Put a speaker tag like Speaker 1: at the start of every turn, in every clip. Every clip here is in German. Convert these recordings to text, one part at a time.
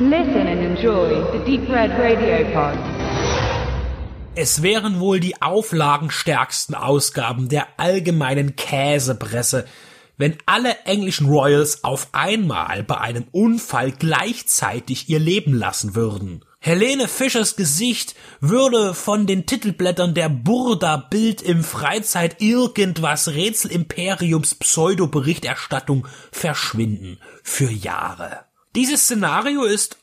Speaker 1: Listen and enjoy the Deep Red Radio Pod.
Speaker 2: Es wären wohl die auflagenstärksten Ausgaben der allgemeinen Käsepresse, wenn alle englischen Royals auf einmal bei einem Unfall gleichzeitig ihr Leben lassen würden. Helene Fischers Gesicht würde von den Titelblättern der Burda Bild im Freizeit irgendwas Rätsel Imperiums Pseudo-Berichterstattung verschwinden. Für Jahre. Dieses Szenario ist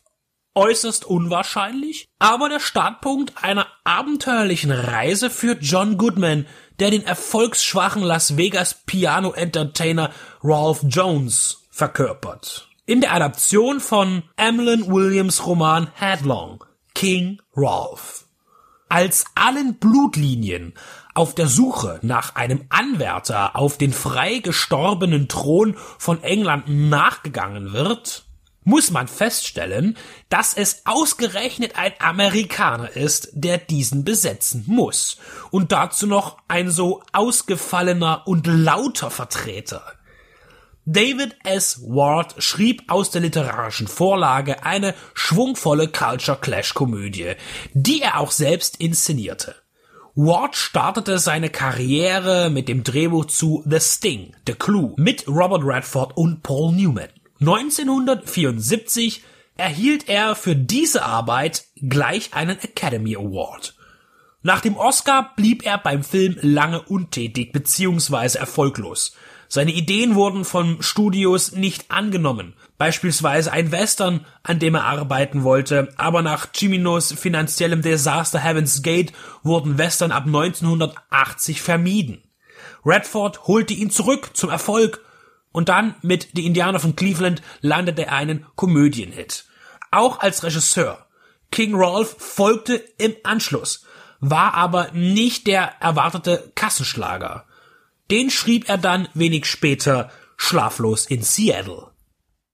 Speaker 2: äußerst unwahrscheinlich, aber der Startpunkt einer abenteuerlichen Reise führt John Goodman, der den erfolgsschwachen Las Vegas Piano Entertainer Ralph Jones verkörpert in der Adaption von Emlyn Williams Roman Headlong, King Rolf. Als allen Blutlinien auf der Suche nach einem Anwärter auf den frei gestorbenen Thron von England nachgegangen wird, muss man feststellen, dass es ausgerechnet ein Amerikaner ist, der diesen besetzen muss. Und dazu noch ein so ausgefallener und lauter Vertreter. David S. Ward schrieb aus der literarischen Vorlage eine schwungvolle Culture Clash Komödie, die er auch selbst inszenierte. Ward startete seine Karriere mit dem Drehbuch zu The Sting, The Clue mit Robert Redford und Paul Newman. 1974 erhielt er für diese Arbeit gleich einen Academy Award. Nach dem Oscar blieb er beim Film lange untätig bzw. erfolglos. Seine Ideen wurden von Studios nicht angenommen. Beispielsweise ein Western, an dem er arbeiten wollte, aber nach Ciminos finanziellem Desaster Heaven's Gate wurden Western ab 1980 vermieden. Redford holte ihn zurück zum Erfolg und dann mit Die Indianer von Cleveland landete er einen Komödienhit. Auch als Regisseur. King Rolf folgte im Anschluss, war aber nicht der erwartete Kassenschlager. Den schrieb er dann wenig später schlaflos in Seattle.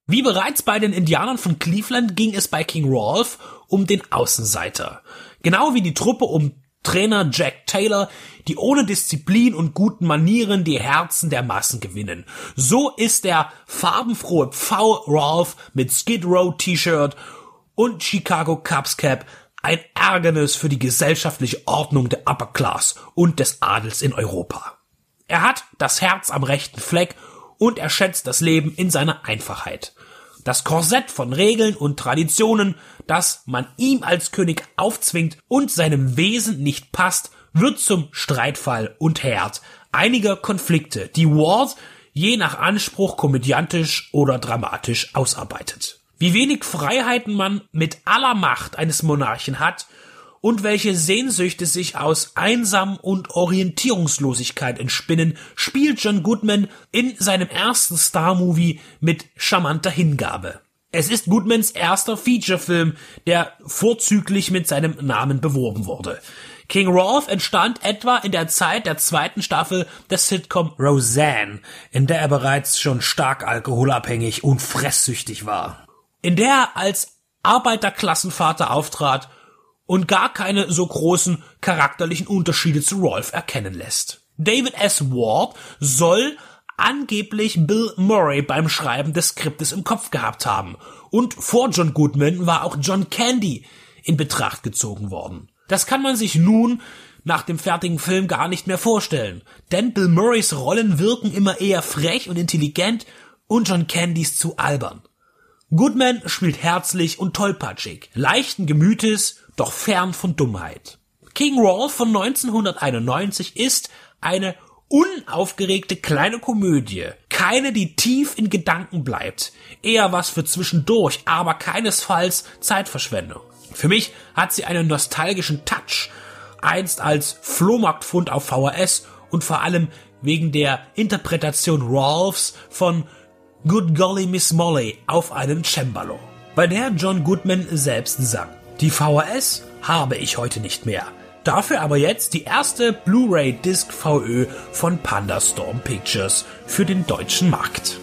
Speaker 2: Wie bereits bei den Indianern von Cleveland ging es bei King Rolf um den Außenseiter. Genau wie die Truppe um Trainer Jack Taylor, die ohne Disziplin und guten Manieren die Herzen der Massen gewinnen. So ist der farbenfrohe Pfau Rolf mit Skid Row T-Shirt und Chicago Cubs Cap ein Ärgernis für die gesellschaftliche Ordnung der Upper Class und des Adels in Europa. Er hat das Herz am rechten Fleck und er schätzt das Leben in seiner Einfachheit. Das Korsett von Regeln und Traditionen, das man ihm als König aufzwingt und seinem Wesen nicht passt, wird zum Streitfall und Herd einiger Konflikte, die Ward je nach Anspruch komödiantisch oder dramatisch ausarbeitet. Wie wenig Freiheiten man mit aller Macht eines Monarchen hat und welche Sehnsüchte sich aus Einsam und Orientierungslosigkeit entspinnen, spielt John Goodman in seinem ersten Star-Movie mit charmanter Hingabe. Es ist Goodmans erster Featurefilm, der vorzüglich mit seinem Namen beworben wurde. King Rolf entstand etwa in der Zeit der zweiten Staffel des Sitcom Roseanne, in der er bereits schon stark alkoholabhängig und fresssüchtig war. In der er als Arbeiterklassenvater auftrat und gar keine so großen charakterlichen Unterschiede zu Rolf erkennen lässt. David S. Ward soll angeblich Bill Murray beim Schreiben des Skriptes im Kopf gehabt haben. Und vor John Goodman war auch John Candy in Betracht gezogen worden. Das kann man sich nun nach dem fertigen Film gar nicht mehr vorstellen. Denn Bill Murrays Rollen wirken immer eher frech und intelligent und John Candys zu albern. Goodman spielt herzlich und tollpatschig, leichten Gemütes doch fern von Dummheit. King Rolf von 1991 ist eine unaufgeregte kleine Komödie. Keine, die tief in Gedanken bleibt. Eher was für zwischendurch, aber keinesfalls Zeitverschwendung. Für mich hat sie einen nostalgischen Touch. Einst als Flohmarktfund auf VHS und vor allem wegen der Interpretation Rolfs von Good Golly Miss Molly auf einem Cembalo, bei der John Goodman selbst sang. Die VHS habe ich heute nicht mehr. Dafür aber jetzt die erste Blu-ray Disc VÖ von Pandastorm Pictures für den deutschen Markt.